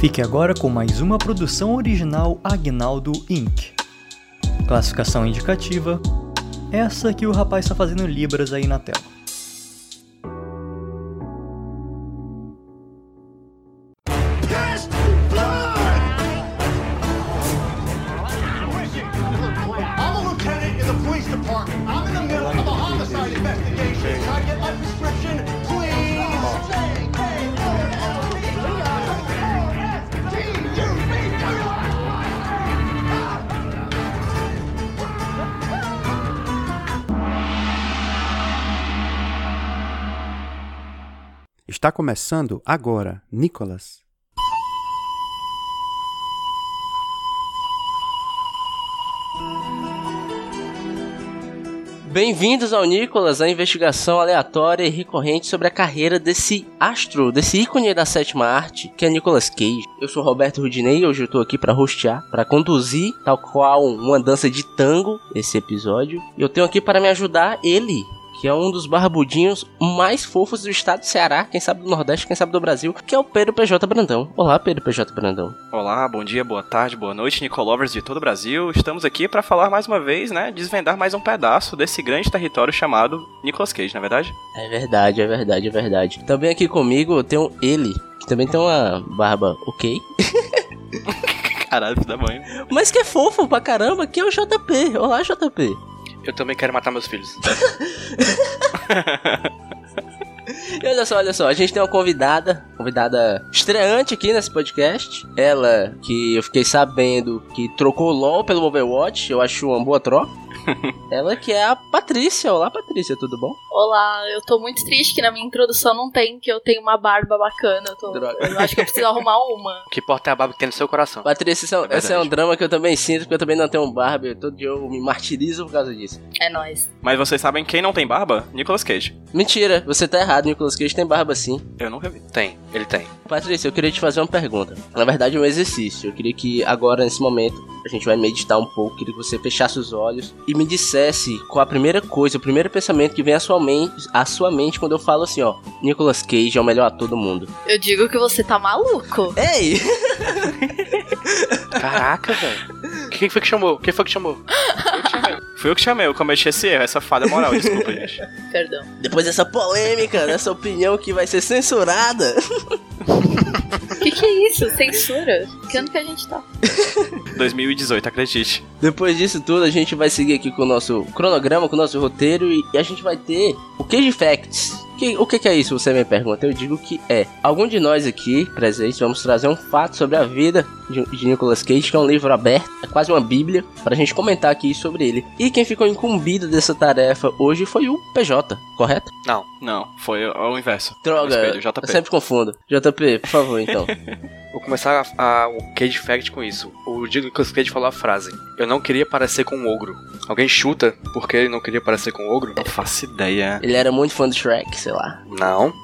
Fique agora com mais uma produção original Agnaldo Inc. Classificação indicativa: essa que o rapaz está fazendo libras aí na tela. Está começando agora, Nicholas. Bem-vindos ao Nicolas, a investigação aleatória e recorrente sobre a carreira desse astro, desse ícone da sétima arte, que é Nicolas Cage. Eu sou Roberto Rudinei e hoje eu tô aqui para hostear, para conduzir, tal qual uma dança de tango, esse episódio. E eu tenho aqui para me ajudar ele, que é um dos barbudinhos mais fofos do estado do Ceará, quem sabe do Nordeste, quem sabe do Brasil, que é o Pedro PJ Brandão. Olá, Pedro PJ Brandão. Olá, bom dia, boa tarde, boa noite, Nicolovers de todo o Brasil. Estamos aqui para falar mais uma vez, né, desvendar mais um pedaço desse grande território chamado Nicolas Cage, não é verdade? É verdade, é verdade, é verdade. Também aqui comigo eu tenho ele, que também tem uma barba ok. Caralho, da mãe. Mas que é fofo pra caramba, que é o JP. Olá, JP. Eu também quero matar meus filhos. E olha só, olha só, a gente tem uma convidada, convidada estreante aqui nesse podcast. Ela que eu fiquei sabendo que trocou o LOL pelo Overwatch, eu acho uma boa troca. Ela que é a Patrícia. Olá, Patrícia, tudo bom? Olá, eu tô muito triste que na minha introdução não tem que eu tenho uma barba bacana. Eu, tô, Droga. eu acho que eu preciso arrumar uma. O que importa é a barba que tem no seu coração. Patrícia, esse é, um- É esse é um drama que eu também sinto, porque eu também não tenho barba. e Todo dia eu me martirizo por causa disso. É nóis. Mas vocês sabem quem não tem barba? Nicolas Cage. Mentira, você tá errado, Nicolas Cage tem barba sim. Eu nunca vi. Tem, ele tem. Patrícia, eu queria te fazer uma pergunta. Na verdade, um exercício. Eu queria que agora, nesse momento, a gente vai meditar um pouco. Queria que você fechasse os olhos e me dissesse qual a primeira coisa, o primeiro pensamento que vem à sua mente, à sua mente quando eu falo assim, ó. Nicolas Cage é o melhor ator do mundo. Eu digo que você tá maluco. Ei! Caraca, velho. Quem foi que chamou? Quem foi que chamou? Eu que chamei. Fui eu que chamei, eu cometi esse erro, essa falha moral, desculpa, gente. Perdão. Depois dessa polêmica, dessa opinião que vai ser censurada. O que, que é isso? Censura? Que ano que a gente tá? 2018, acredite. Depois disso tudo, a gente vai seguir aqui com o nosso cronograma, com o nosso roteiro e, e a gente vai ter o Cage Facts. Que- o que, que é isso? Você me pergunta. Eu digo que é. Algum de nós aqui presentes vamos trazer um fato sobre a vida de, de Nicolas Cage, que é um livro aberto, é quase uma bíblia, pra gente comentar aqui sobre ele. E quem ficou incumbido dessa tarefa hoje foi o PJ, correto? Não, não, foi o inverso. Droga, eu sempre confundo. JP, por favor, então. Vou começar a, a- o Cage Fact com isso. O Nicolas Cage falou a frase: Eu não queria parecer com um ogro. Alguém chuta porque ele não queria parecer com um ogro? Não faço ideia. ele era muito fã do Shrek, sei lá. Não.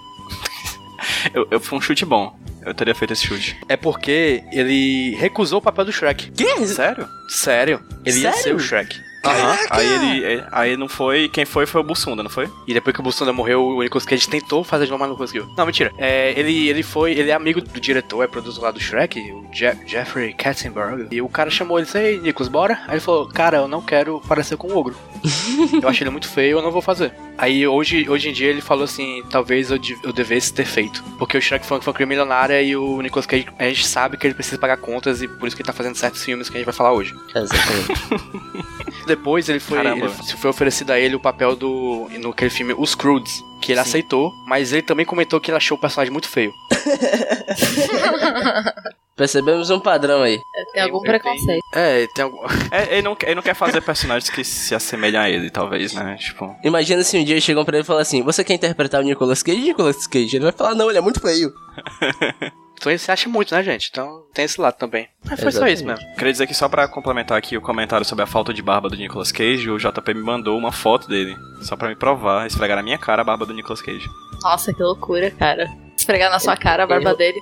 Eu, eu fui um chute bom. Eu teria feito esse chute. É porque ele recusou o papel do Shrek. Que? Sério? Sério. Ele ia Sério? ser o Shrek. Aham. Aí ele. Aí não foi. Quem foi foi o Bussunda, não foi? E depois que o Bussunda morreu, o Nicolas Cage tentou fazer de novo, mas não conseguiu. Não, mentira. É, ele, ele foi. Ele é amigo do diretor, é produtor lá do Shrek, o Je- Jeffrey Katzenberg. E o cara chamou ele e disse: Ei, Nicolas, bora? Aí ele falou: Cara, eu não quero parecer com um ogro. eu achei ele muito feio, eu não vou fazer. Aí hoje, hoje em dia ele falou assim: Talvez eu, de- eu devesse ter feito. Porque o Shrek foi, foi uma criança milionária e o Nicolas Cage, a gente sabe que ele precisa pagar contas e por isso que ele tá fazendo certos filmes que a gente vai falar hoje. Exatamente. Depois ele foi, ele se foi oferecido a ele o papel do no aquele filme Os Croods, que ele Sim. aceitou, mas ele também comentou que ele achou o personagem muito feio. Percebemos um padrão aí. Tem algum eu preconceito. É, tem algum É, ele, não, ele não quer fazer personagens que se assemelham a ele, talvez, né? Tipo. Imagina se um dia chegam pra ele e falam assim: Você quer interpretar o Nicolas Cage? Nicolas Cage? Ele vai falar: Não, ele é muito feio. Então se acha muito, né, gente? Então tem esse lado também. Mas foi só isso Exatamente. mesmo. Queria dizer que só pra complementar aqui o comentário sobre a falta de barba do Nicolas Cage, o JP me mandou uma foto dele. Só pra me provar, esfregar na minha cara a barba do Nicolas Cage. Nossa, que loucura, cara. Esfregar na sua cara a barba eu- dele.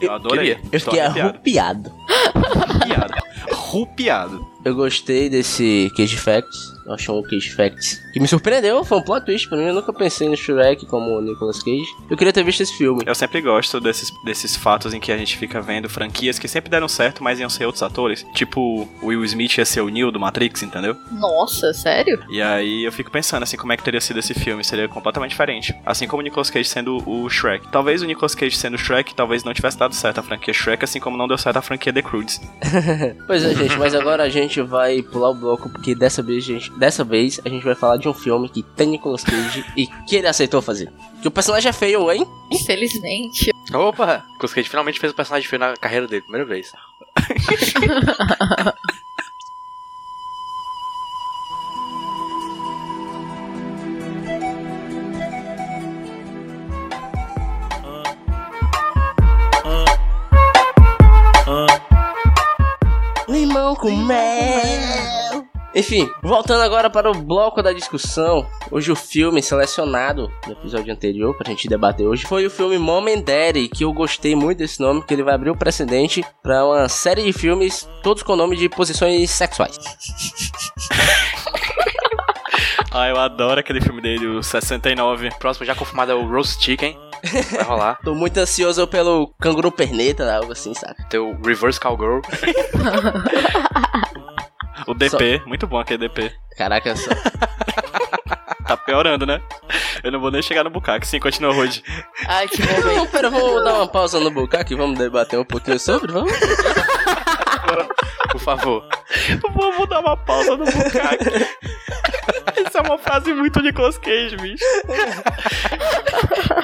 Eu adorei. Eu fiquei arrupiado. Rupiado. Rupiado. Eu gostei desse Cage Facts. Eu achei um Cage Facts que me surpreendeu. Foi um plot twist pra mim. Eu nunca pensei no Shrek como o Nicolas Cage. Eu queria ter visto esse filme. Eu sempre gosto desses, desses fatos em que a gente fica vendo franquias que sempre deram certo, mas iam ser outros atores. Tipo, o Will Smith ia ser o Neo do Matrix, entendeu? Nossa, sério? E aí eu fico pensando assim, como é que teria sido esse filme? Seria completamente diferente. Assim como o Nicolas Cage sendo o Shrek. Talvez o Nicolas Cage sendo o Shrek, talvez não tivesse dado certo a franquia Shrek, assim como não deu certo a franquia The Croods. Pois é, gente, mas agora a gente vai pular o bloco, porque dessa vez, gente, dessa vez a gente vai falar de um filme que tem Nicolas Cage e que ele aceitou fazer. Que o personagem é feio, hein? Infelizmente. Opa! Nicolas Cage finalmente fez o personagem feio na carreira dele, primeira vez. Limão com mel. Enfim, voltando agora para o bloco da discussão. Hoje o filme selecionado no episódio anterior pra gente debater hoje foi o filme Mom and Daddy, que eu gostei muito desse nome, porque ele vai abrir o precedente para uma série de filmes, todos com nome de posições sexuais. Ah, eu adoro aquele filme dele, o 69. Próximo já confirmado é o Roast Chicken. Vai rolar. Tô muito ansioso pelo canguru perneta, algo assim, saca? Tem o Reverse Cowgirl. O DP, muito bom aquele DP. Caraca, só. Tá piorando, né? Eu não vou nem chegar no bucaque, sim, continua hoje. Ai, que momento. Não, pera, vamos dar uma pausa no bucaque, vamos debater um pouquinho sobre, vamos? Por favor. Vamos dar uma pausa no bucaque. Isso é uma frase muito Nicolas Cage, bicho.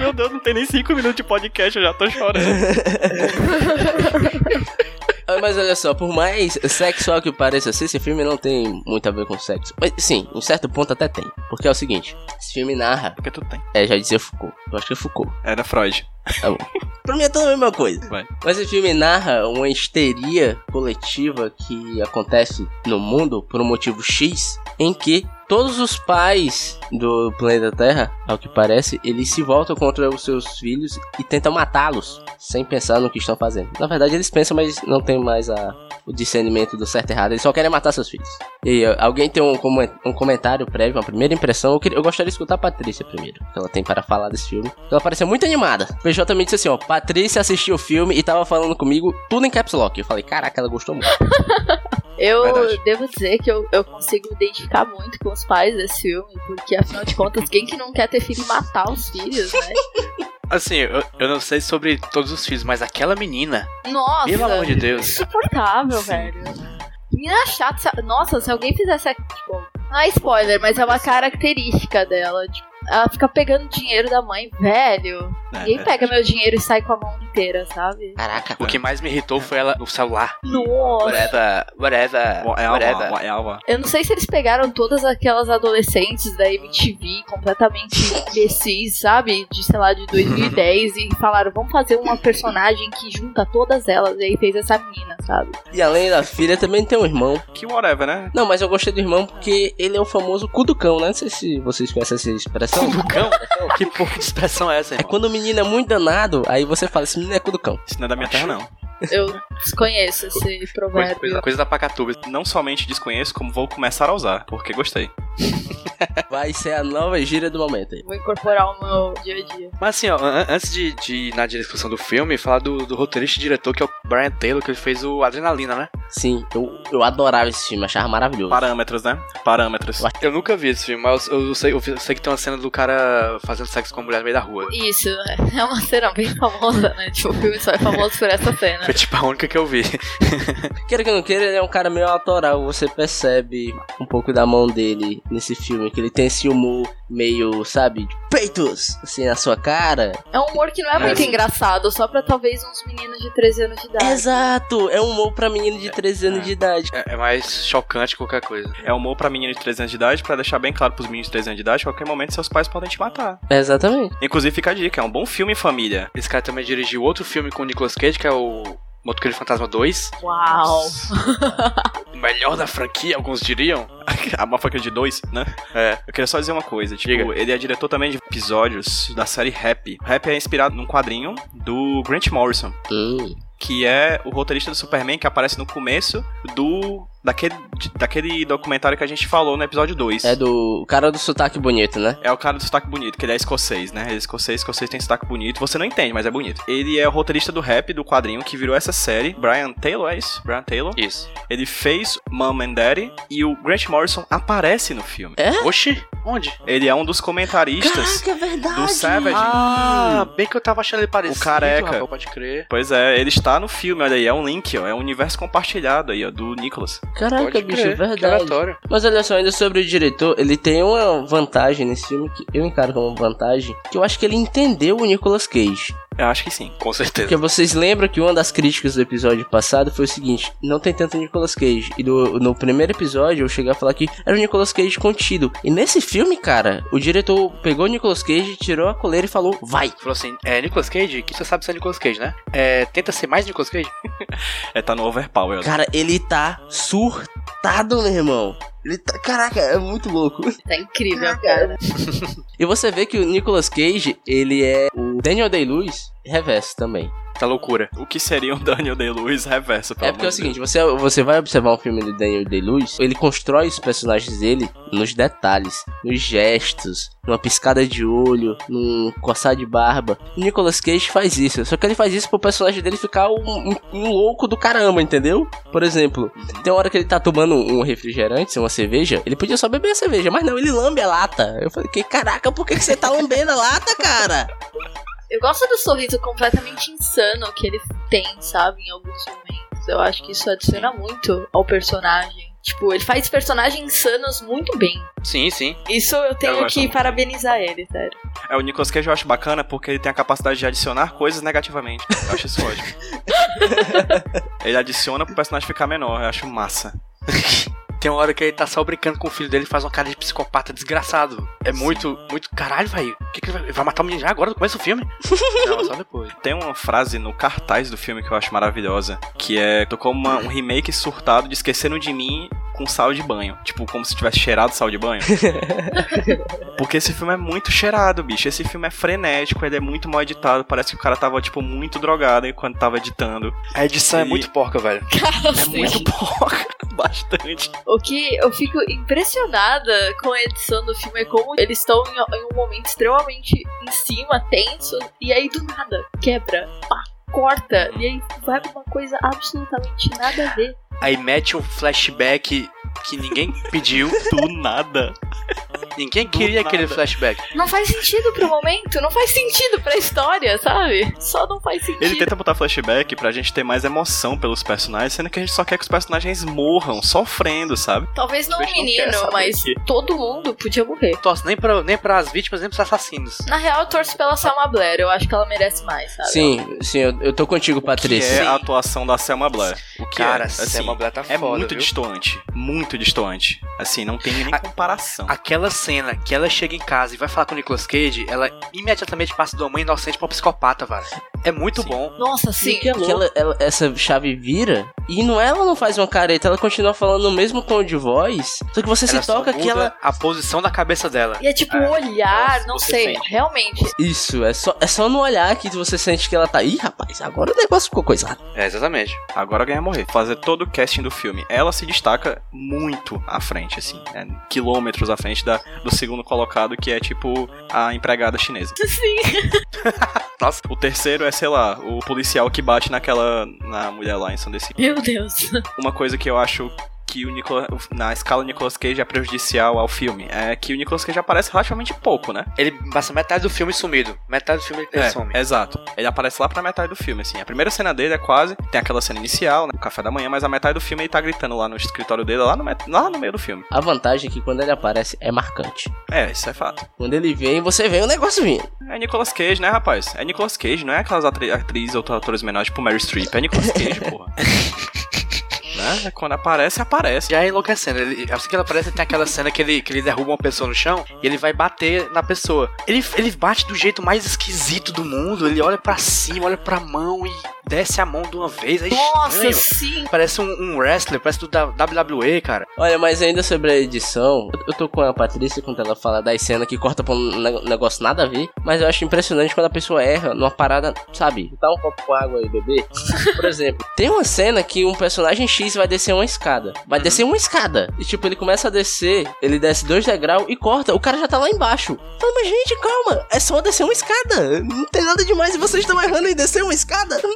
Meu Deus, não tem nem 5 minutos de podcast, eu já tô chorando. Ah, Mas olha só, por mais sexual que pareça ser, esse filme não tem muito a ver com sexo. Mas sim, em certo ponto até tem. Porque é o seguinte, esse filme narra. Porque tu tem. É, já dizia Foucault. Eu acho que é Foucault. Era Freud. Tá bom. pra mim é tudo a mesma coisa. Vai. Mas esse filme narra uma histeria coletiva que acontece no mundo por um motivo X, em que todos os pais do planeta Terra, ao que parece, eles se voltam contra os seus filhos e tentam matá-los, sem pensar no que estão fazendo. Na verdade, eles pensam, mas não tem mais a, o discernimento do certo e errado, eles só querem matar seus filhos. E aí, alguém tem um, um comentário prévio, uma primeira impressão? Eu, queria- eu gostaria de escutar a Patrícia primeiro, que ela tem para falar desse filme. Ela pareceu muito animada. O PJ me disse assim: ó, Patrícia assistiu o filme e tava falando comigo tudo em caps lock. Eu falei, caraca, ela gostou muito. Eu Verdade. devo dizer que eu, eu consigo identificar muito com os pais desse filme, porque afinal de contas, quem que não quer ter filho e matar os filhos, né? Assim, eu, eu não sei sobre todos os filhos, mas aquela menina, Nossa! pelo amor de Deus. Insuportável, velho. Menina chata. Nossa, se alguém fizesse. Tipo, não é spoiler, mas é uma característica dela. Tipo, ela fica pegando dinheiro da mãe, velho. Ninguém É, pega meu dinheiro e sai com a mão inteira, sabe? Caraca, O que mais me irritou foi ela no celular. Nossa! Whatever, whatever, Whatever, whatever. whatever. Eu não sei se eles pegaram todas aquelas adolescentes da MTV completamente imbecis, sabe? De, sei lá, de 2010 e falaram, vamos fazer uma personagem que junta todas elas. E aí fez essa menina, sabe? E além da filha, também tem um irmão. Que whatever, né? Não, mas eu gostei do irmão porque ele é o famoso cu do cão, né? Não sei se vocês conhecem essa expressão. Cu do cão? Que porra de expressão é essa, É irmão? quando o menino é muito danado, aí você fala, esse menino é cu do cão. Isso não é da minha terra, não. Eu desconheço esse provérbio. coisa, coisa da Pacatuba. Não somente desconheço, como vou começar a usar, porque gostei. Vai ser a nova gíria do momento aí. Vou incorporar o meu dia a dia. Mas assim, ó, an- antes de, de ir na discussão do filme, falar do, do roteirista e diretor, que é o Brian Taylor, que ele fez o Adrenalina, né? Sim, eu, eu adorava esse filme, achava maravilhoso. Parâmetros, né? Parâmetros. Eu nunca vi esse filme, mas eu, eu sei, eu sei que tem uma cena do cara fazendo sexo com a mulher no meio da rua. Isso, é uma cena bem famosa, né? Tipo, o filme só é famoso por essa cena. Foi tipo a única que eu vi. Queira que não queira, ele é um cara meio autoral. Você percebe um pouco da mão dele nesse filme, que ele tem esse humor meio, sabe, de peitos, assim, na sua cara. É um humor que não é muito É. engraçado, só pra talvez uns meninos de 13 anos de idade. Exato, é um humor pra menino de 13 anos de idade. É, é mais chocante que qualquer coisa. É humor pra menino de 3 anos de idade, pra deixar bem claro pros meninos de 3 anos de idade, a qualquer momento seus pais podem te matar. Exatamente. Inclusive, fica a dica, é um bom filme em família. Esse cara também dirigiu outro filme com o Nicolas Cage, que é o Motoqueiro Fantasma 2. Uau! O melhor da franquia, alguns diriam. A uma faca de dois, né? É. Eu queria só dizer uma coisa, tipo, Diga. ele é diretor também de episódios da série Rap. Rap é inspirado num quadrinho do Grant Morrison, Hum. que é o roteirista do Superman que aparece no começo do daquele, daquele documentário que a gente falou no episódio 2. É do cara do sotaque bonito, né? É o cara do sotaque bonito, que ele é escocês, né? Ele é escocês, escocês tem sotaque bonito. Você não entende, mas é bonito. Ele é o roteirista do rap, do quadrinho, que virou essa série. Brian Taylor, é isso? Brian Taylor. Isso. Ele fez Mom and Daddy e o Grant Morrison aparece no filme. É? Oxi, onde? Ele é um dos comentaristas é verdade. do Savage. Ah, bem que eu tava achando ele parecido. O careca. rapaz, pode crer. Pois é, ele está no filme, olha aí, é um link, ó. É um universo compartilhado aí, ó, do Nicholas. Caraca, Pode bicho, crer, verdade. Mas olha só, ainda sobre o diretor, ele tem uma vantagem nesse filme que eu encaro como vantagem, que eu acho que ele entendeu o Nicolas Cage. Eu acho que sim. Com certeza. Porque vocês lembram que uma das críticas do episódio passado foi o seguinte: não tem tanto Nicolas Cage. E do- no primeiro episódio eu cheguei a falar que era o Nicolas Cage contido. E nesse filme, cara, o diretor pegou o Nicolas Cage, tirou a coleira e falou: vai. Falou assim, é Nicolas Cage? Que você sabe ser Nicolas Cage, né? É, tenta ser mais Nicolas Cage? É, tá no Overpower. Cara, ele tá surtado, meu irmão. Ele tá. Caraca, é muito louco. Tá incrível, cara. E você vê que o Nicolas Cage, ele é o Daniel Day-Lewis reverso também. Tá loucura. O que seria um Daniel Day-Lewis reverso, pelo É porque é o de seguinte, você, você vai observar um filme do Daniel Day-Lewis, ele constrói os personagens dele nos detalhes, nos gestos, numa piscada de olho, num coçar de barba. O Nicolas Cage faz isso, só que ele faz isso pro personagem dele ficar um, um- um louco do caramba, entendeu? Por exemplo, tem uma hora que ele tá tomando um refrigerante, uma cerveja, ele podia só beber a cerveja, mas não, ele lambe a lata. Eu falei, que caraca, por que, que você tá lambendo a lata, cara? Eu gosto do sorriso completamente insano que ele tem, sabe, em alguns momentos. Eu acho que isso adiciona muito ao personagem. Tipo, ele faz personagens insanos muito bem. Sim, sim. Isso eu tenho Eu que muito. parabenizar ele, sério. É, o Nicolas Cage eu acho bacana porque ele tem a capacidade de adicionar coisas negativamente. Eu acho isso ótimo. ele adiciona pro personagem ficar menor, eu acho massa. Tem uma hora que ele tá só brincando com o filho dele e faz uma cara de psicopata desgraçado. É muito, muito. Caralho, velho. O que, que ele vai, vai matar o menino já agora no começo do filme? Não, só depois. Tem uma frase no cartaz do filme que eu acho maravilhosa, que é tocou uma- um remake surtado de Esquecendo de Mim com sal de banho. Tipo, como se tivesse cheirado sal de banho. Porque esse filme é muito cheirado, bicho. Esse filme é frenético, ele é muito mal editado. Parece que o cara tava, tipo, muito drogado enquanto tava editando. A edição é E- muito porca, velho. É muito porca. Bastante. O que eu fico impressionada com a edição do filme é como eles estão em, em um momento extremamente em cima, tenso, e aí do nada quebra, pá, corta, e aí vai pra uma coisa absolutamente nada a ver. Aí mete um flashback que ninguém pediu. Do nada. Ninguém queria nada. aquele flashback. Não faz sentido pro momento, não faz sentido pra história, sabe? Só não faz sentido. Ele tenta botar flashback pra gente ter mais emoção pelos personagens, sendo que a gente só quer que os personagens morram, sofrendo, sabe? Talvez não o não menino, saber mas que- todo mundo podia morrer. Torce nem pra, nem pras vítimas, nem pros assassinos. Na real, eu torço pela Selma Blair, eu acho que ela merece mais, sabe? Sim, sim, eu, eu tô contigo, Que Patrícia. é a atuação da Selma Blair. O que Cara, é, assim, Selma Blair tá é foda, muito viu? distoante. Muito distoante. Assim, não tem nem A- comparação. Aquela cena que ela chega em casa e vai falar com o Nicolas Cage, ela imediatamente passa de uma mãe inocente pra um psicopata, velho. É muito Sim. bom. Nossa, sim. que ela, ela- essa chave vira e não ela não faz uma careta, ela continua falando no mesmo tom de voz. Só que você ela se toca que ela. a posição da cabeça dela. E é tipo É, o olhar, é, não sei, sente. realmente. Isso, é só, é só no olhar que você sente que ela tá. Ih, rapaz, agora o negócio ficou coisado. É, exatamente. Agora ganha morrer. Fazer todo o casting do filme. Ela se destaca muito à frente, assim. é quilômetros à frente da, do segundo colocado, que é tipo a empregada chinesa. Sim. Nossa. O terceiro é, sei lá, o policial que bate naquela. na mulher lá em Sundance. Meu Deus. Uma coisa que eu acho que o Nicolas, na escala Nicolas Cage é prejudicial ao filme é que o Nicolas Cage aparece relativamente pouco, né? Ele passa metade do filme sumido. Metade do filme ele É, some. exato. Ele aparece lá pra metade do filme, assim. A primeira cena dele é quase. Tem aquela cena inicial, né? O café da manhã, mas a metade do filme ele tá gritando lá no escritório dele, lá no, met- lá no meio do filme. A vantagem é que quando ele aparece é marcante. É, isso é fato. Quando ele vem, você vê o negócio vindo. É Nicolas Cage, né, rapaz? É Nicolas Cage, não é aquelas atri atrizes ou atores menores, tipo Mary Streep. É Nicolas Cage, porra. Né? Quando aparece, aparece. Já é enlouquecendo. Ele, assim que ele aparece, tem aquela cena que ele, que ele derruba uma pessoa no chão e ele vai bater na pessoa. Ele, ele bate do jeito mais esquisito do mundo. Ele olha pra cima, olha pra mão e desce a mão de uma vez. É Nossa, estranho. sim. Parece um, um wrestler, parece do da- WWE, cara. Olha, mas ainda sobre a edição, eu tô com a Patrícia quando ela fala das cenas que corta pra um ne- negócio nada a ver, mas eu acho impressionante quando a pessoa erra numa parada, sabe? Dá um copo com água aí, bebê. Por exemplo, tem uma cena que um personagem X vai descer uma escada. Vai descer uma escada. E tipo, ele começa a descer, ele desce dois degraus e corta. O cara já tá lá embaixo. Fala, mas gente, calma. É só descer uma escada. Não tem nada demais e vocês estão errando em descer uma escada.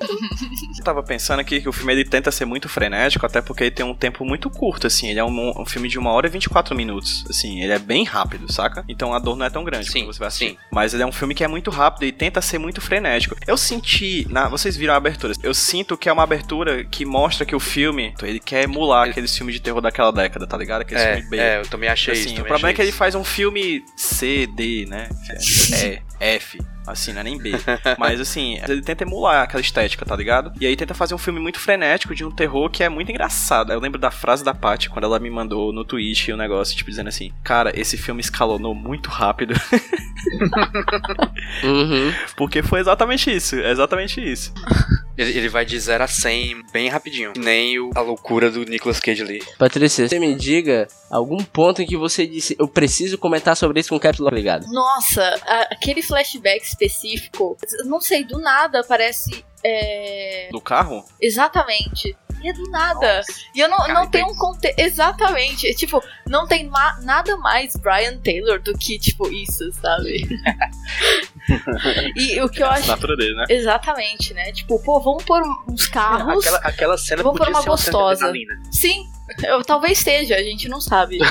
Eu tava pensando aqui que o filme ele tenta ser muito frenético, até porque ele tem um tempo muito curto, assim. Ele é um, um filme de uma hora e 24 minutos. Assim, ele é bem rápido, saca? Então a dor não é tão grande Sim, você vai assistir. sim. Mas ele é um filme que é muito rápido e tenta ser muito frenético. Eu senti, na, vocês viram a abertura, eu sinto que é uma abertura que mostra que o filme, ele quer emular aqueles filmes de terror daquela década, tá ligado? Aqueles É, filmes B. é, eu também achei Assim, isso. o problema é que ele isso. faz um filme C, D, né? É, F. Assim, não é nem B. Mas assim, ele tenta emular aquela estética, tá ligado? E aí tenta fazer um filme muito frenético de um terror que é muito engraçado. Eu lembro da frase da Paty quando ela me mandou no Twitch o um negócio, tipo, dizendo assim: Cara, esse filme escalonou muito rápido. Uhum. Porque foi exatamente isso. É exatamente isso. Ele, ele vai de 0 a 100 bem rapidinho. Nem o- a loucura do Nicolas Cage ali. Patrícia, você me diga algum ponto em que você disse eu preciso comentar sobre isso com o Caps Lock ligado. Nossa, a- aquele flashback específico, não sei, do nada aparece. É... Do carro? Exatamente. E é do nada. e eu não, não tenho um contexto. Exatamente. Tipo, não tem ma- nada mais Brian Taylor do que, tipo, isso, sabe? e o que eu É a acho. dele, né? Exatamente, né? Tipo, pô, vamos pôr uns carros. Aquela, aquela cena Vamos podia pôr uma ser uma cena de gostosa. Sim, eu, talvez seja, a gente não sabe.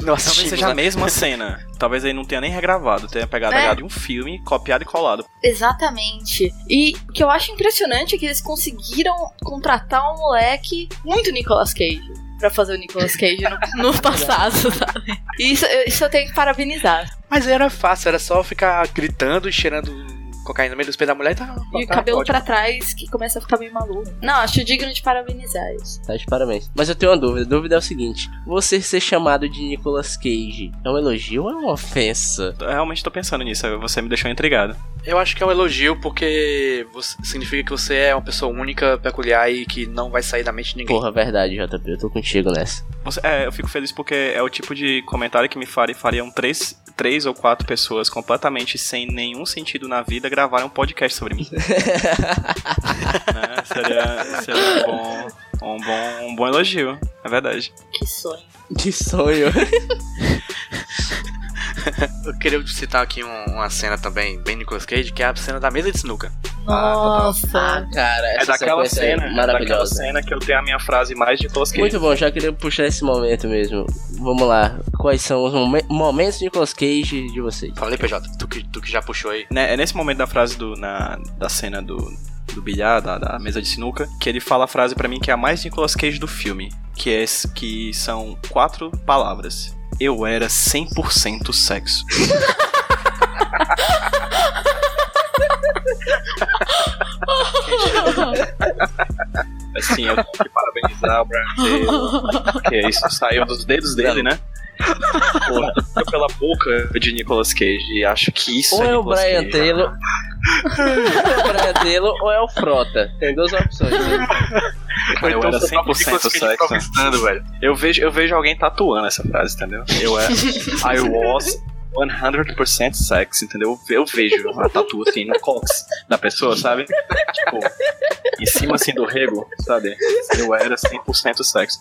Não Talvez seja a mesma cena. Talvez ele não tenha nem regravado, tenha pegado É. a de um filme, copiado e colado. Exatamente. E o que eu acho impressionante é que eles conseguiram contratar um moleque muito Nicolas Cage. Pra fazer o Nicolas Cage no, no passado, sabe? E isso, isso eu tenho que parabenizar. Mas era fácil, era só ficar gritando e cheirando cocaína no meio dos pés da mulher e tá. E o tá cabelo ótimo. pra trás que começa a ficar meio maluco. Não, acho digno de parabenizar isso. Tá de parabéns. Mas eu tenho uma dúvida. A dúvida é o seguinte: você ser chamado de Nicolas Cage é um elogio ou é uma ofensa? Eu realmente tô pensando nisso, você me deixou intrigado. Eu acho que é um elogio porque você- significa que você é uma pessoa única, peculiar e que não vai sair da mente de ninguém. Porra, verdade, JP. Eu tô contigo nessa. Você- é, eu fico feliz porque é o tipo de comentário que me faria, fariam três, três ou quatro pessoas completamente sem nenhum sentido na vida gravarem um podcast sobre mim. Né? Seria, seria um, bom, um, bom, um bom elogio, é verdade. Que sonho. De sonho. Eu queria citar aqui um- uma cena também, bem Nicolas Cage, que é a cena da mesa de sinuca. Nossa. cara, É essa daquela sequência cena, é é daquela maravilhosa. cena que eu tenho a minha frase mais de Nicolas Cage. Muito bom, já queria puxar esse momento mesmo. Vamos lá. Quais são os momen- momentos de Nicolas Cage de vocês? Falei, PJ, tu que, tu que já puxou aí. Né, é nesse momento da frase do, na, da cena do, do bilhar, da, da mesa de sinuca, que ele fala a frase pra mim que é a mais Nicolas Cage do filme, que, é, que são quatro palavras. Eu era 100% sexo. Assim, eu tenho que parabenizar o Brian Taylor, porque isso saiu dos dedos dele, né? Porra, pela boca de Nicolas Cage, e acho que isso Ou é o Nicolas Brian Cage. Taylor. ou é o Brian Taylor ou é o Frota. Tem duas opções. né? Cara, eu era tá com 100% Nicolas Cage sexo. velho. Eu vejo, eu vejo alguém tatuando essa frase, entendeu? Eu era. I was 100% sex, entendeu? Eu vejo a tatu assim no cox da pessoa, sabe? Tipo, em cima assim do rego, sabe? Eu era 100% sexo.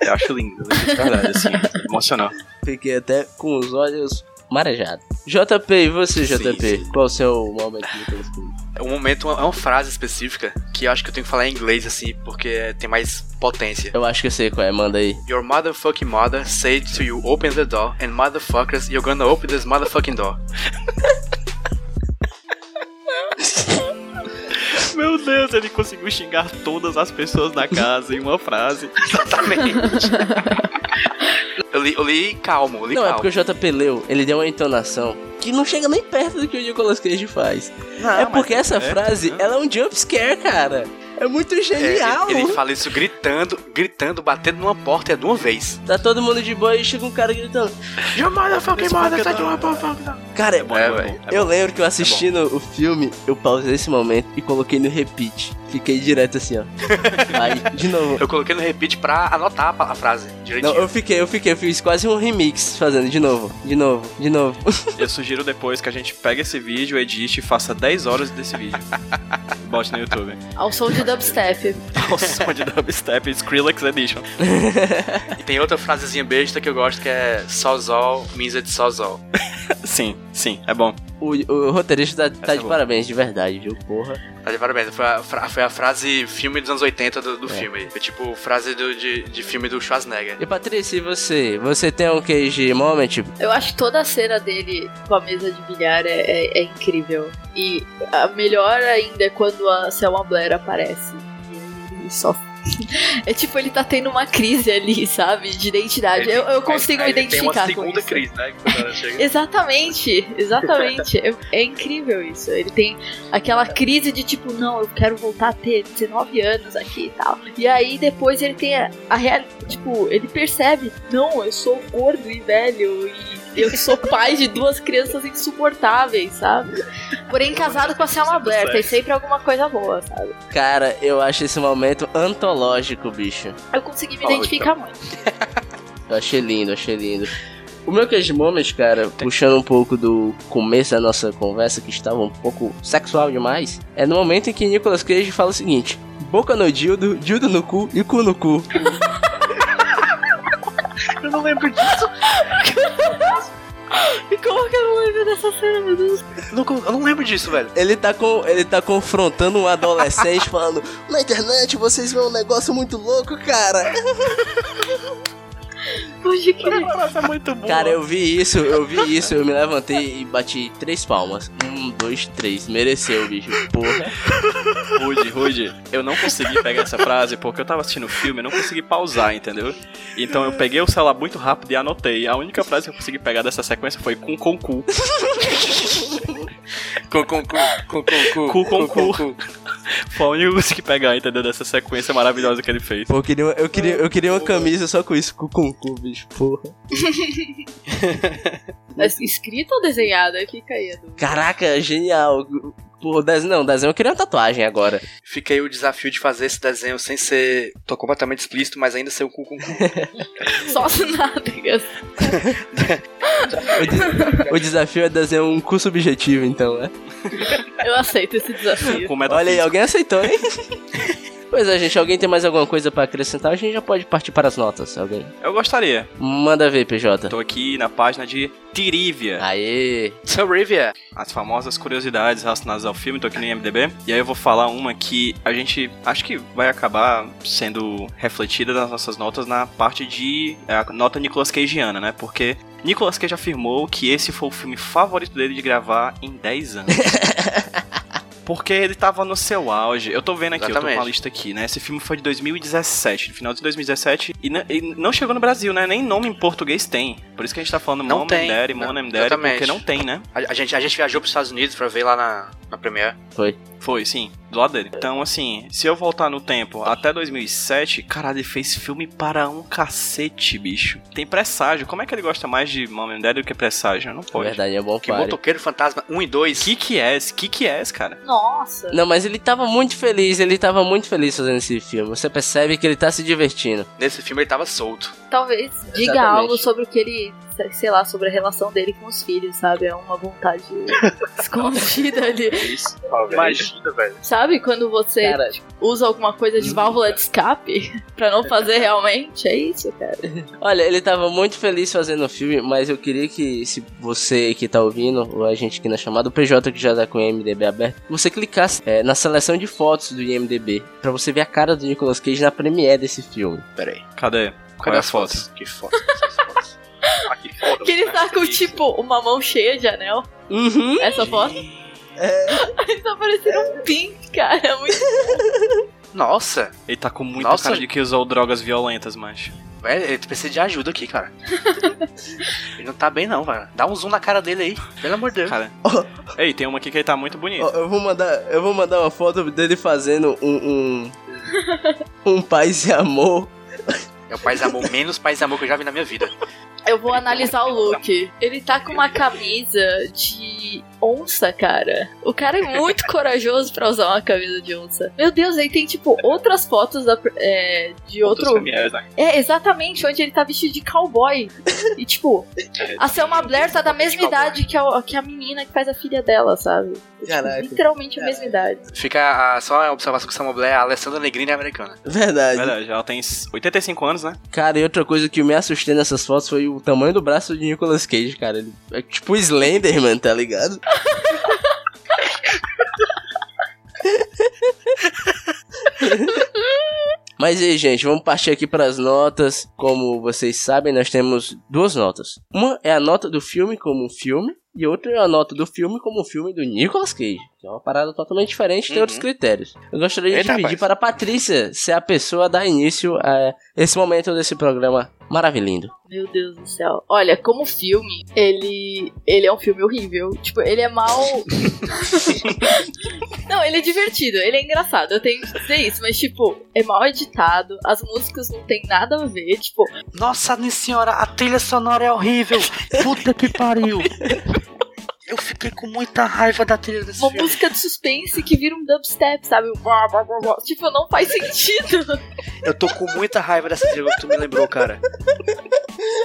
Eu acho lindo, de verdade, assim, emocional. Fiquei até com os olhos marejados. JP, e você, Sim, JP? Qual o seu momento de um momento, é uma frase específica que eu acho que eu tenho que falar em inglês, assim, porque tem mais potência. Eu acho que eu sei qual é, manda aí. Your motherfucking mother said to you, open the door, and motherfuckers, you're gonna open this motherfucking door. Meu Deus, ele conseguiu xingar todas as pessoas da casa em uma frase. Exatamente. eu, li, eu li calmo, eu li Não, é calmo. porque o JP leu, ele deu uma entonação que não chega nem perto do que o Nicolas Cage faz. é porque essa frase, ela é um jump scare, cara. É muito É, genial. ele, ele fala isso gritando, gritando, batendo numa porta é de uma vez. Tá todo mundo de boa e chega um cara gritando. Your motherfucking mother fucking said you door. Cara, É bom, É, é bom, velho. é bom. eu lembro que eu assistindo o filme, eu pausei esse momento e coloquei no repeat. Fiquei direto assim, ó. Aí, de novo. Eu coloquei no repeat pra anotar a, frase direitinho. Não, eu fiquei, eu fiquei, eu fiz quase um remix fazendo de novo, de novo, de novo. Eu sugiro depois que a gente pegue esse vídeo, edite e faça 10 horas desse vídeo. Bote no YouTube. Ao som de dubstep. O som de dubstep Skrillex Edition. E tem outra frasezinha besta que eu gosto que é Sawzall means it's Sawzall. Sim, sim, é bom. O, o roteirista tá, tá é de boa. parabéns, de verdade, viu, porra. Tá de parabéns, foi a, foi a frase filme dos anos 80 do, do É. filme aí. Foi tipo frase do, de, de filme do Schwarzenegger. E Patrícia, e você? Você tem um cage moment? Eu acho que toda a cena dele com a mesa de bilhar é, é- é incrível. E a melhor ainda é quando a Selma Blair aparece. E ele só. É tipo, ele tá tendo uma crise ali, sabe? De identidade. Eu, eu consigo me Aí Tem uma identificar segunda crise, né? Exatamente, exatamente. é, é incrível isso. Ele tem aquela crise de tipo, não, eu quero voltar a ter 19 anos aqui e tal. E aí depois ele tem a, a real. Tipo, ele percebe, não, eu sou gordo e velho e eu sou pai de duas crianças insuportáveis, sabe? Porém, casado com a Selma Blair, tem sempre alguma coisa boa, sabe? Cara, eu acho esse momento antológico, bicho. Eu consegui me identificar muito. Eu achei lindo, achei lindo. O meu cage moment, cara, puxando um pouco do começo da nossa conversa, que estava um pouco sexual demais, é no momento em que Nicolas Cage fala o seguinte: boca no dildo, dildo no cu e cu no cu. Eu não lembro disso. E como que eu não lembro dessa cena, meu Deus? Eu não, eu não lembro disso, velho. Ele tá, com, ele tá confrontando um adolescente falando: Na internet vocês vêem um negócio muito louco, cara. Pode crer. Nossa, é muito bom. Cara, eu vi isso, eu vi isso, eu me levantei e bati três palmas. Um, dois, três. Mereceu, bicho. Porra. Rude, Rude, eu não consegui pegar essa frase porque eu tava assistindo o filme, eu não consegui pausar, entendeu? Então eu peguei o celular muito rápido e anotei. A única frase que eu consegui pegar dessa sequência foi com com cu. Com, com, com, com, com, Cu com cu. Foi a única que pegar, entendeu? Dessa sequência maravilhosa que ele fez. Pô, eu queria, eu queria, eu queria uma camisa só com isso, com com cu, bicho. Porra. Mas escrita ou desenhada? Fica aí. Caraca, genial. Pô, desenho, não, desenho eu queria uma tatuagem agora. Fica aí o desafio de fazer esse desenho sem ser. tô completamente explícito, mas ainda ser o cu com cu. Só nádegas. O, des- o desafio é desenhar um cu subjetivo, então, né? Eu aceito esse desafio. Com Olha aí, alguém aceitou, hein? pois é, gente, alguém tem mais alguma coisa pra acrescentar? A gente já pode partir para as notas, alguém. Eu gostaria. Manda ver, PJ. Tô aqui na página de Tirívia. Aê! So, Rivia, as famosas curiosidades relacionadas ao filme, tô aqui no IMDB. E aí eu vou falar uma que a gente acho que vai acabar sendo refletida nas nossas notas na parte de é, a nota Nicolas Cageana, né? Porque Nicolas Cage afirmou que esse foi o filme favorito dele de gravar em 10 anos. Porque ele tava no seu auge. Eu tô vendo aqui, eu tô com Exatamente. a lista aqui, né? Esse filme foi de 2017, no final de 2017. E, e não chegou no Brasil, né? Nem nome em português tem. Por isso que a gente tá falando Não Mom tem. and Daddy, Mom Não, and Daddy, exatamente. porque não tem, né? a, a gente, a gente viajou pros Estados Unidos pra ver lá na, na Premiere. Foi. Foi, sim, do lado dele. Então, assim, se eu voltar no tempo até 2007, caralho, ele fez filme para um cacete, bicho. Tem presságio. Como é que ele gosta mais de Mom and Dad do que presságio? Não pode. Verdade, é bom Que pare. Motoqueiro Fantasma 1 e 2. Que que é esse? Que que é esse, cara? Nossa. Não, mas ele tava muito feliz, ele tava muito feliz fazendo esse filme. Você percebe que ele tá se divertindo. Nesse filme ele tava solto. Talvez diga Exatamente. algo sobre o que ele. Sei lá, sobre a relação dele com os filhos, sabe? É uma vontade escondida ali. Isso, Imagina, velho. Sabe quando você Cara. usa alguma coisa de válvula de escape pra não fazer realmente? É isso, cara. Olha, ele tava muito feliz fazendo o filme, mas eu queria que, se você que tá ouvindo, ou a gente aqui na chamada, o PJ que já tá com o IMDB aberto, você clicasse é, na seleção de fotos do IMDB, pra você ver a cara do Nicolas Cage na premiere desse filme. Pera aí. Cadê? Cadê é as foto? fotos? Que foto? Essas fotos. Ah, que. Que ele tá com, tipo, uma mão cheia de anel. Uhum. Essa foto. Ele tá parecendo um pimp, cara. É muito Nossa, Ele tá com muita Nossa. cara de que usou drogas violentas, mas. velho, ele precisa de ajuda aqui, cara. ele não tá bem, não, velho. Dá um zoom na cara dele aí. Pelo amor de Deus. Cara. Ei, tem uma aqui que ele tá muito bonito. Ó, eu vou mandar, eu vou mandar uma foto dele fazendo um um, um paz e amor. É o paz e amor menos paz e amor que eu já vi na minha vida. Eu vou analisar o look. Ele tá com uma camisa de onça, cara. O cara é muito corajoso pra usar uma camisa de onça. Meu Deus, aí tem, tipo, outras fotos da, é, de outro. Né? É, exatamente, onde ele tá vestido de cowboy. E, tipo, a Selma Blair tá da mesma idade que a, que a menina que faz a filha dela, sabe? Tipo, Caraca. literalmente a mesma idade. Fica a, só a observação que Samuel Blair é a Alessandra Negrini americana. Verdade. Verdade, ela tem 85 anos, né? Cara, e outra coisa que eu me assustei nessas fotos foi o tamanho do braço de Nicolas Cage, cara. Ele é tipo Slenderman, tá ligado? Mas aí, gente, vamos partir aqui para as notas. Como vocês sabem, nós temos duas notas. Uma é a nota do filme como um filme, e outra é a nota do filme como um filme do Nicolas Cage. Que é uma parada totalmente diferente, tem Uhum. outros critérios. Eu gostaria de Eita, dividir rapaz. para a Patrícia ser a pessoa a dar início a esse momento desse programa maravilhoso. Meu Deus do céu. Olha, como filme, ele. Ele é um filme horrível. Tipo, ele é mal. não, ele é divertido, ele é engraçado, eu tenho que dizer isso, mas, tipo, é mal editado, as músicas não tem nada a ver, tipo, Nossa, minha senhora, a trilha sonora é horrível. Puta que pariu. Eu fiquei com muita raiva da trilha desse uma filme. música de suspense que vira um dubstep, sabe? Tipo, não faz sentido. Eu tô com muita raiva dessa trilha que tu me lembrou, cara.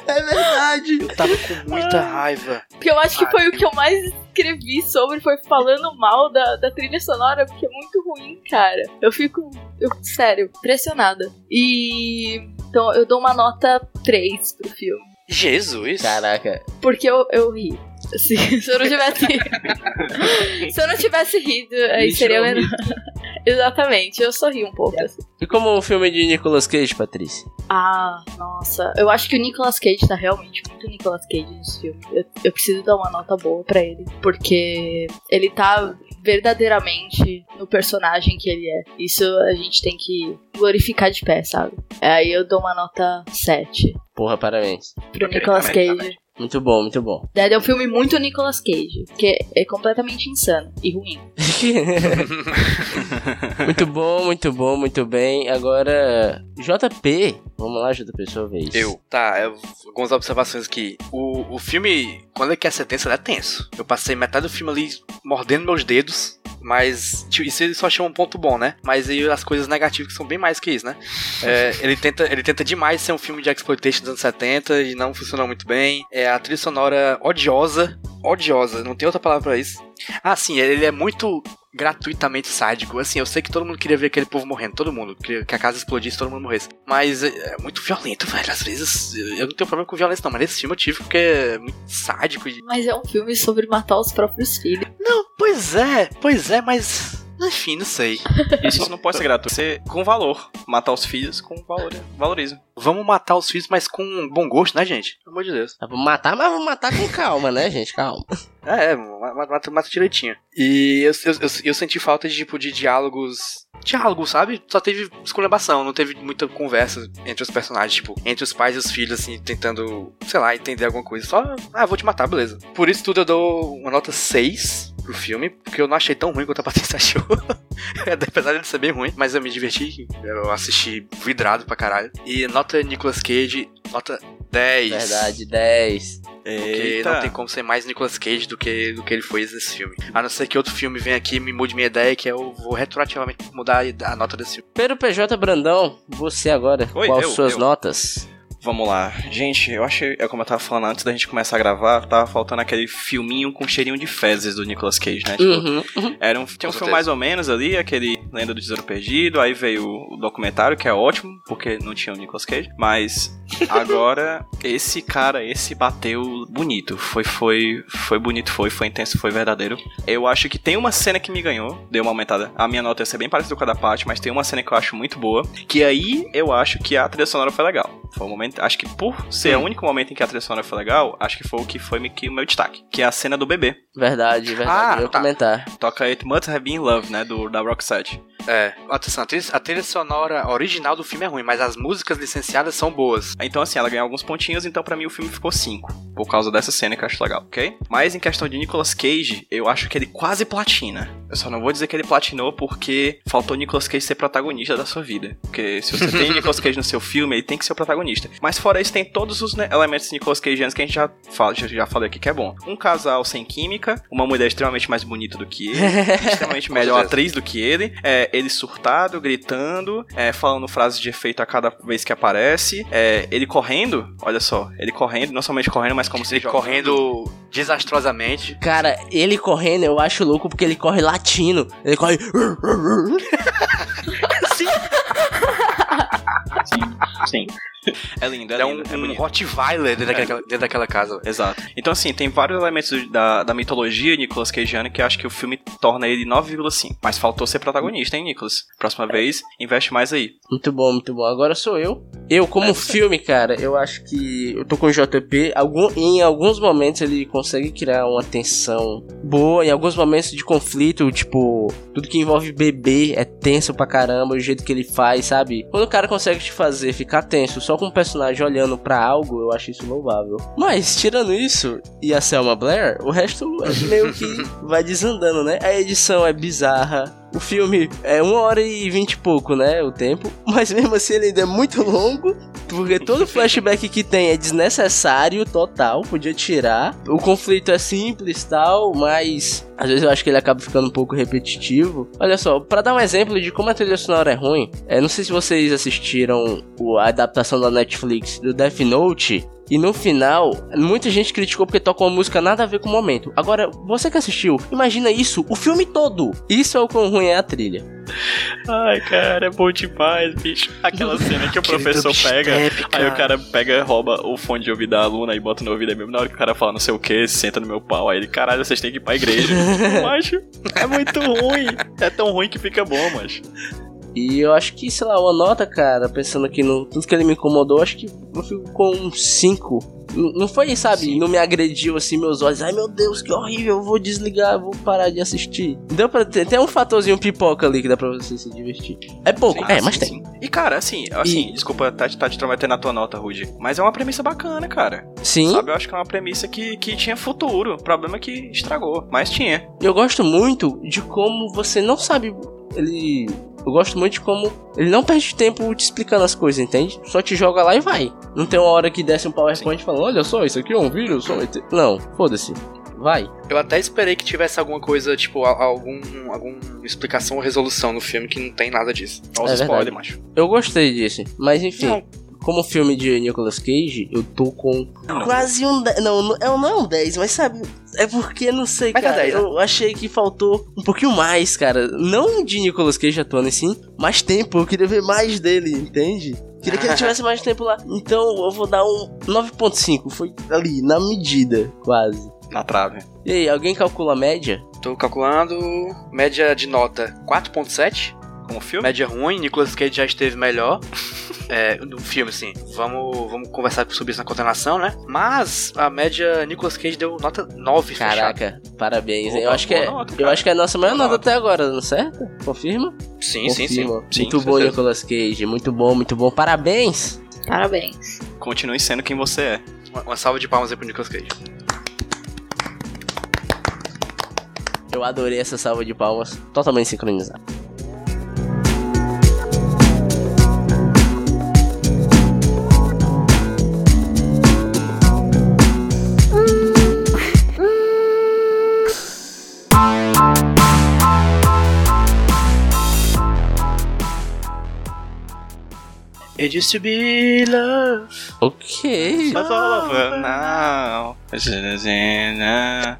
É verdade. Eu tava com muita raiva. Porque eu acho que foi o que eu mais escrevi sobre, foi falando mal da, da trilha sonora, porque é muito ruim, cara. Eu fico, eu, sério, impressionada. E. Então eu dou uma nota 3 pro filme. Jesus. Caraca. Porque eu, eu ri. Assim, se eu não tivesse. se eu não tivesse rido, aí seria é melhor. Exatamente, eu sorri um pouco. Assim. E como um filme de Nicolas Cage, Patrícia? Ah, nossa. Eu acho que o Nicolas Cage tá realmente muito Nicolas Cage nesse filme. Eu, eu preciso dar uma nota boa pra ele. Porque ele tá verdadeiramente no personagem que ele é. Isso a gente tem que glorificar de pé, sabe? Aí eu dou uma nota 7 Porra, parabéns. pro Nicolas também, Cage. Muito bom, muito bom. Dead é um filme muito Nicolas Cage, que é completamente insano e ruim. muito bom, muito bom, muito bem. Agora, JP. Vamos lá, JP, sua vez. Eu, tá, eu- algumas observações aqui. O, o filme, quando ele quer ser tenso, ele é tenso. Eu passei metade do filme ali mordendo meus dedos, mas tipo, isso ele só achou um ponto bom, né? Mas aí as coisas negativas que são bem mais que isso, né? É, ele, tenta, ele tenta demais ser um filme de exploitation dos anos 70 e não funcionou muito bem. É a trilha sonora odiosa, odiosa, não tem outra palavra pra isso. Ah, sim, ele é muito gratuitamente sádico. Assim, eu sei que todo mundo queria ver aquele povo morrendo, todo mundo. Queria que a casa explodisse todo mundo morresse. Mas é, é muito violento, velho. Às vezes eu não tenho problema com violência, não. Mas nesse filme eu tive porque é muito sádico. Mas é um filme sobre matar os próprios filhos. Não, pois é, pois é, mas. Enfim, não sei. Isso não pode ser gratuito. Ser com valor. Matar os filhos com valor. Valoriza. Vamos matar os filhos, mas com bom gosto, né, gente? Pelo amor de Deus. Pra matar, mas vamos matar com calma, né, gente? Calma. É, é, mata, mata, mata direitinho. E eu, eu, eu, eu senti falta de, tipo, de diálogos. Diálogos, sabe? Só teve esculhambação, não teve muita conversa entre os personagens, tipo, entre os pais e os filhos, assim, tentando, sei lá, entender alguma coisa. Só, ah, vou te matar, beleza. Por isso tudo eu dou uma nota 6 pro filme, porque eu não achei tão ruim quanto a Patrícia achou. Apesar de ser bem ruim, mas eu me diverti. Eu assisti vidrado pra caralho. E nota Nicolas Cage, nota 10. Verdade, 10. Porque não tem como ser mais Nicolas Cage do que, do que ele foi nesse filme. A não ser que outro filme venha aqui e me mude minha ideia, que eu vou retroativamente mudar a nota desse filme. Pedro PJ Brandão, você agora. Oi, Quais eu, suas eu. notas? Vamos lá. Gente, eu acho, é como eu tava falando antes da gente começar a gravar, tava faltando aquele filminho com cheirinho de fezes do Nicolas Cage, né? Tipo, Uhum, uhum. Era um, tinha um filme mais ou menos ali, aquele Lenda do Tesouro Perdido, aí veio o documentário, que é ótimo, porque não tinha o Nicolas Cage, mas agora esse cara, esse bateu bonito, foi foi foi bonito, foi, foi intenso, foi verdadeiro. Eu acho que tem uma cena que me ganhou, deu uma aumentada. A minha nota ia ser bem parecida com a da parte, mas tem uma cena que eu acho muito boa, que aí eu acho que a trilha sonora foi legal. Foi um momento, acho que por ser o único momento em que a trilha sonora foi legal, acho que foi o que foi que o meu destaque, que é a cena do bebê. Verdade, verdade. Ah, eu tá. comentar. Toca It Must Have Been Love, né, do da Roxette. É. Atenção, a trilha, a trilha sonora original do filme é ruim, mas as músicas licenciadas são boas. Então, assim, ela ganhou alguns pontinhos, então pra mim o filme ficou 5. Por causa dessa cena que eu acho legal, ok? Mas em questão de Nicolas Cage, eu acho que ele quase platina. Eu só não vou dizer que ele platinou porque faltou Nicolas Cage ser protagonista da sua vida. Porque se você tem Nicolas Cage no seu filme, ele tem que ser o protagonista. Mas fora isso, tem todos os né, elementos de Nicolas Cageanos que a gente já, fala, já, já falou aqui que é bom. Um casal sem química, uma mulher extremamente mais bonita do que ele, extremamente melhor atriz do que ele, é, ele surtado, gritando, é, falando frases de efeito a cada vez que aparece, é, ele correndo, olha só, ele correndo, não somente correndo, mas como se Ele correndo desastrosamente. Cara, ele correndo eu acho louco porque ele corre latino. Ele corre. Sim. É lindo, é, é um, lindo, é um. Rottweiler dentro, daquela, dentro daquela casa. Exato. Então, assim, tem vários elementos da, da mitologia Nicolas Cageano que eu acho que o filme torna ele 9,5. Mas faltou ser protagonista, hein, Nicolas? Próxima vez, investe mais aí. Muito bom, muito bom. Agora sou eu. Eu, como filme, cara, eu acho que eu tô com o JP. Algum, em alguns momentos ele consegue criar uma tensão boa. Em alguns momentos de conflito, tipo, tudo que envolve bebê é tenso pra caramba. O jeito que ele faz, sabe? Quando o cara consegue te fazer ficar tenso só com um personagem olhando pra algo, eu acho isso louvável. Mas, tirando isso e a Selma Blair, o resto é meio que vai desandando, né? A edição é bizarra. O filme é uma hora e vinte e pouco, né? O tempo. Mas mesmo assim ele ainda é muito longo. Porque todo flashback que tem é desnecessário, total. Podia tirar. O conflito é simples tal, mas às vezes eu acho que ele acaba ficando um pouco repetitivo. Olha só, pra dar um exemplo de como a trilha sonora é ruim, é, não sei se vocês assistiram a adaptação da Netflix do Death Note. E no final, muita gente criticou porque toca uma música nada a ver com o momento. Agora, você que assistiu, imagina isso o filme todo. Isso é o quão ruim é a trilha. Ai, cara, é bom demais, bicho. Aquela cena que o professor pega, aí o cara pega, rouba o fone de ouvido da aluna e bota no ouvido aí mesmo. Na hora que o cara fala não sei o que, senta no meu pau. Aí ele, caralho, vocês têm que ir pra igreja. macho, é muito ruim. É tão ruim que fica bom, macho. E eu acho que, sei lá, uma nota, cara, pensando aqui no tudo que ele me incomodou, acho que eu fico com um 5. N- Não foi, sabe, não me agrediu assim meus olhos. Ai meu Deus, que horrível, eu vou desligar, vou parar de assistir. Deu pra ter, tem um fatorzinho pipoca ali que dá pra você se divertir. É pouco, Sim, é, sim, mas tem. sim. E cara, assim, assim, E- desculpa tá, tá te intrometendo na tua nota, Rude. Mas é uma premissa bacana, cara. Sim, Sabe, eu acho que é uma premissa que, que tinha futuro. O problema é que estragou, mas tinha. eu gosto muito de como você não sabe. Ele. Eu gosto muito de como ele não perde tempo te explicando as coisas, entende? Só te joga lá e vai. Não tem uma hora que desce um PowerPoint falando: Olha só, isso aqui é um vírus. só um ET." Não, foda-se. Vai. Eu até esperei que tivesse alguma coisa, tipo, algum, alguma explicação ou resolução no filme que não tem nada disso. Olha É spoiler, macho. Eu gostei disso. Mas enfim. Não. Como filme de Nicolas Cage, eu tô com quase um 10. Não, não, é- não é um 10, mas sabe. É porque, não sei, Mas é cara. 10, né? eu achei que faltou um pouquinho mais, cara. Não de Nicolas Cage atuando assim, mais tempo. Eu queria ver mais dele, entende? Queria que ele tivesse mais tempo lá. Então eu vou dar um 9.5. Foi ali, na medida, quase. Na trave. E aí, alguém calcula a média? Tô calculando média de nota 4.7. Como filme? Média ruim, Nicolas Cage já esteve melhor. É, no filme, assim. Vamos, vamos conversar sobre isso na condenação, né? Mas a média Nicolas Cage deu nota 9 fechado. Caraca, parabéns. hein? Eu Opa, acho que é, nota, eu acho que é a nossa maior nota nota. até agora, não é certo? Confirma? Sim, sim, sim. Confirma. Sim, muito bom, certeza. Nicolas Cage. Muito bom, muito bom. Parabéns. Parabéns. Continue sendo quem você é. Uma, uma salva de palmas aí pro Nicolas Cage. Eu adorei essa salva de palmas. Totalmente sincronizada. It used to be love. Ok. Mas all over now.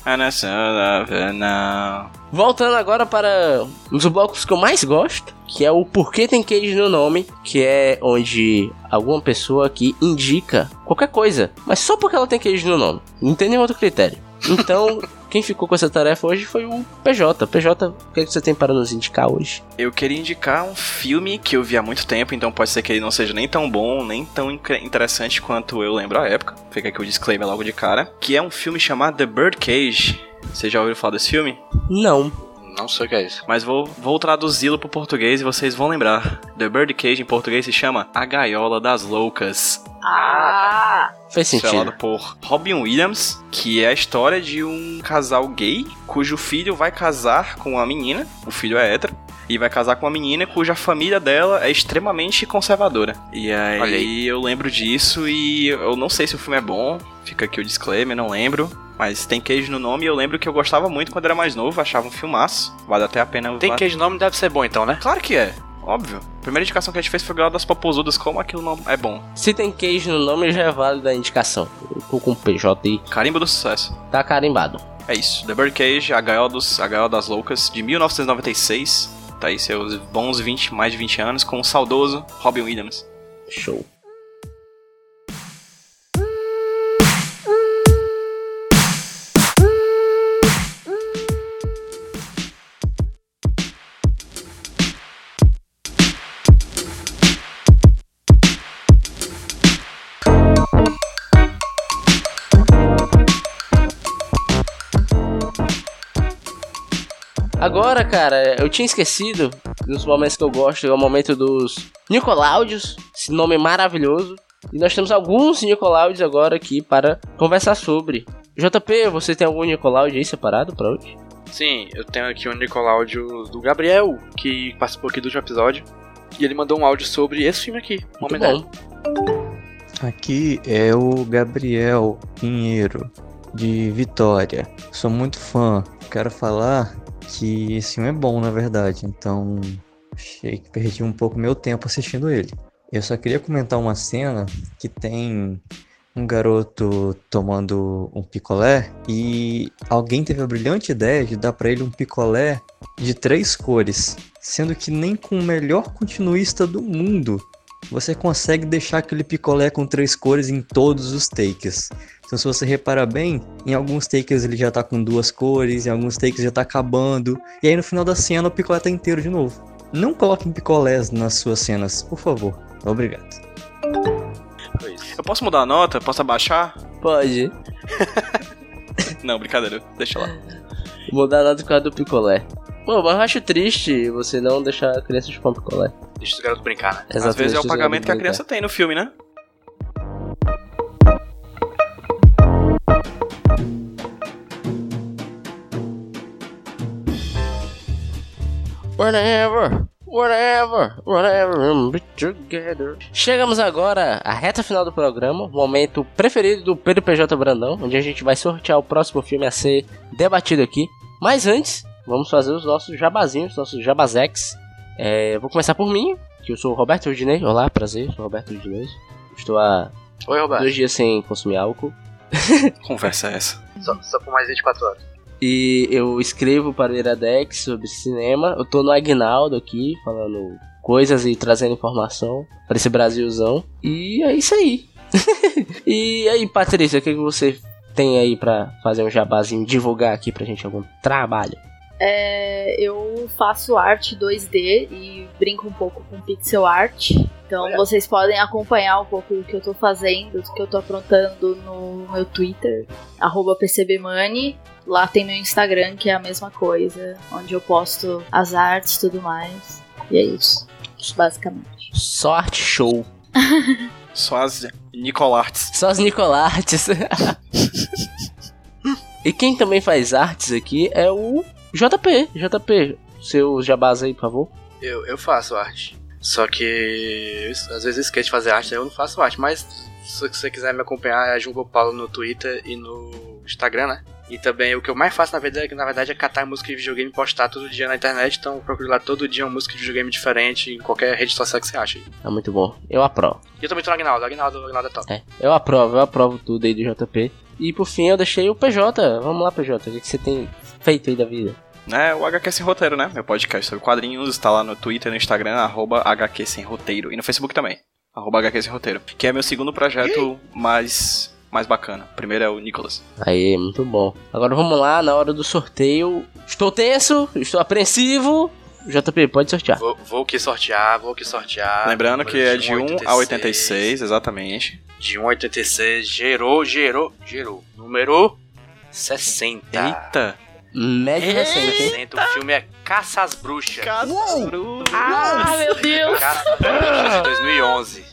And I so love her now. Voltando agora para um dos blocos que eu mais gosto, que é o Porquê Tem Cage no Nome, que é onde alguma pessoa aqui indica qualquer coisa, mas só porque ela tem queijo no nome. Não tem nenhum outro critério. Então, quem ficou com essa tarefa hoje foi o PJ. PJ, o que, é que você tem para nos indicar hoje? Eu queria indicar um filme que eu vi há muito tempo, então pode ser que ele não seja nem tão bom, nem tão interessante quanto eu lembro à época. Fica aqui o disclaimer logo de cara. Que é um filme chamado The Birdcage. Você já ouviu falar desse filme? Não. Não sei o que é isso. Mas vou, vou traduzi-lo pro português e vocês vão lembrar. The Birdcage em português se chama A Gaiola das Loucas. Estrelado sentido. por Robin Williams, que é a história de um casal gay cujo filho vai casar com uma menina, o filho é hétero, e vai casar com uma menina cuja família dela é extremamente conservadora. E aí, aí. eu lembro disso e eu não sei se o filme é bom, fica aqui o disclaimer, não lembro. Mas tem queijo no nome e eu lembro que eu gostava muito quando era mais novo, achava um filmaço. Vale até a pena. Tem queijo no nome, deve ser bom então, né? Claro que é, óbvio. A primeira indicação que a gente fez foi Galo das Popozudas, como aquilo não é bom. Se tem queijo no nome, já é válido a indicação. Eu tô com PJ aí, Carimbo do sucesso. tá carimbado. É isso. The Birdcage, a Gaiola, dos, a Gaiola das Loucas, de 1996. Tá aí seus bons 20, mais de 20 anos, com o saudoso Robin Williams. Show. Agora, cara, eu tinha esquecido dos momentos que eu gosto, é o momento dos Nicoláudios, esse nome maravilhoso. E nós temos alguns Nicoláudios agora aqui para conversar sobre. JP, você tem algum Nicoláudio aí separado pra hoje? Sim, eu tenho aqui um Nicoláudio do Gabriel, que participou aqui do último episódio. E ele mandou um áudio sobre esse filme aqui, Muito Homenagem. Aqui é o Gabriel Pinheiro, de Vitória. Sou muito fã. Quero falar que esse filme é bom, na verdade. Então, achei que perdi um pouco meu tempo assistindo ele. Eu só queria comentar uma cena que tem um garoto tomando um picolé e alguém teve a brilhante ideia de dar pra ele um picolé de três cores, sendo que nem com o melhor continuista do mundo você consegue deixar aquele picolé com três cores em todos os takes. Então, se você reparar bem, em alguns takes ele já tá com duas cores, em alguns takes já tá acabando, e aí no final da cena o picolé tá inteiro de novo. Não coloquem picolés nas suas cenas, por favor. Obrigado. Eu posso mudar a nota? Posso abaixar? Pode. Não, brincadeira, deixa lá. Vou mudar nada por causa do picolé. Pô, mas eu acho triste você não deixar a criança chupar um picolé. Deixa os garotos brincar, né? Às vezes é o pagamento que a criança tem no filme, né? Whatever, whatever, whatever, we'll be together. Chegamos agora à reta final do programa, momento preferido do Pedro PJ Brandão, onde a gente vai sortear o próximo filme a ser debatido aqui. Mas antes, vamos fazer os nossos jabazinhos, nossos jabazex. É, vou começar por mim, que eu sou o Roberto Rudinei. Olá, prazer, sou o Roberto Rudinei. Estou há Oi, dois dias sem consumir álcool. Conversa é essa. Só, só por mais 24 horas. E eu escrevo para o Iradex sobre cinema. Eu tô no Agnaldo aqui, falando coisas e trazendo informação para esse Brasilzão. E é isso aí. e aí, Patrícia, o que, que você tem aí pra fazer um jabazinho, divulgar aqui pra gente algum trabalho? É, eu faço arte 2D e brinco um pouco com pixel art. Então Olha. vocês podem acompanhar um pouco do que eu tô fazendo, do que eu tô aprontando no meu Twitter, arroba PCBmoney. Lá tem meu Instagram, que é a mesma coisa, onde eu posto as artes e tudo mais. E é isso, basicamente. Só arte show. Só as Nicolarts. Só as Nicolartes. e quem também faz artes aqui é o JP. JP, seu jabás aí, por favor. Eu, eu faço arte. Só que eu, às vezes eu esqueço de fazer arte, aí eu não faço arte. Mas se você quiser me acompanhar, é Jumbo Paulo no Twitter e no Instagram, né? E também o que eu mais faço na verdade, na verdade é catar música de videogame e postar todo dia na internet. Então procure lá todo dia uma música de videogame diferente em qualquer rede social que você acha. aí. É muito bom. Eu aprovo. E eu também tô no Agnaldo, Agnaldo, Agnaldo é top. É, eu aprovo, eu aprovo tudo aí do JP. E por fim eu deixei o PJ. Vamos lá, PJ. O que que você tem feito aí da vida? né? O HQ Sem Roteiro, né? Meu podcast sobre quadrinhos, está lá no Twitter, no Instagram, arroba HQ Sem Roteiro. E no Facebook também, arroba HQ Sem Roteiro. Que é meu segundo projeto mais, mais bacana. O primeiro é o Nicholas. Aí, muito bom. Agora vamos lá, na hora do sorteio. Estou tenso, estou apreensivo. JP, pode sortear. Vou, vou que sortear, vou que sortear. Lembrando que é de 1 a 86. 86, exatamente. De 1 a 86, gerou, gerou, gerou. Número 60. Eita! Médio recente, hein? O filme é Caça às Bruxas. Ah, meu Deus! Caça às Bruxas de 2011.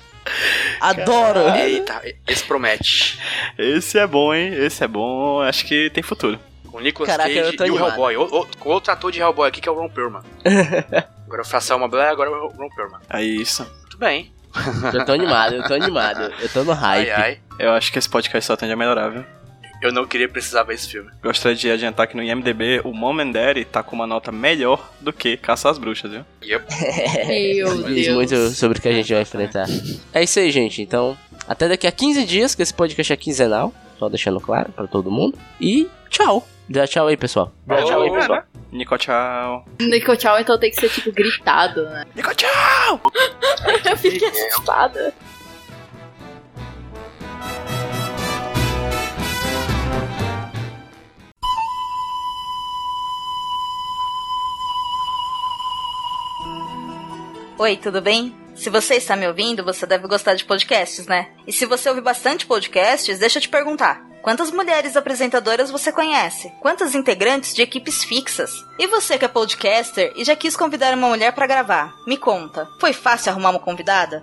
Adoro! Eita, esse promete. Esse é bom, hein? Esse é bom. Acho que tem futuro. Com o Nicolas Caraca, Cage e o animado. Hellboy. O, o- com outro ator de Hellboy aqui que é o Ron Perlman. agora eu faço uma Blair, agora é o Ron Perlman. É isso. Muito bem. Eu tô animado, eu tô animado. Eu tô no hype. Ai, ai. Eu acho que esse podcast só tende a melhorar, viu? Eu não queria precisar ver esse filme. Gostaria de adiantar que no IMDB o Mom and Daddy tá com uma nota melhor do que Caça às Bruxas, viu? Meu Diz Deus. muito sobre o que a gente vai enfrentar. É isso aí, gente. Então, até daqui a 15 dias, que esse podcast é quinzenal. Só deixando claro pra todo mundo. E tchau. Dá tchau aí, pessoal. Dá tchau aí, pessoal. Nico, tchau. Nico tchau, então tem que ser tipo gritado, né? Nico, tchau! Eu fiquei assustada. Oi, tudo bem? Se você está me ouvindo, você deve gostar de podcasts, né? E se você ouve bastante podcasts, deixa eu te perguntar. Quantas mulheres apresentadoras você conhece? Quantas integrantes de equipes fixas? E você que é podcaster e já quis convidar uma mulher para gravar? Me conta, foi fácil arrumar uma convidada?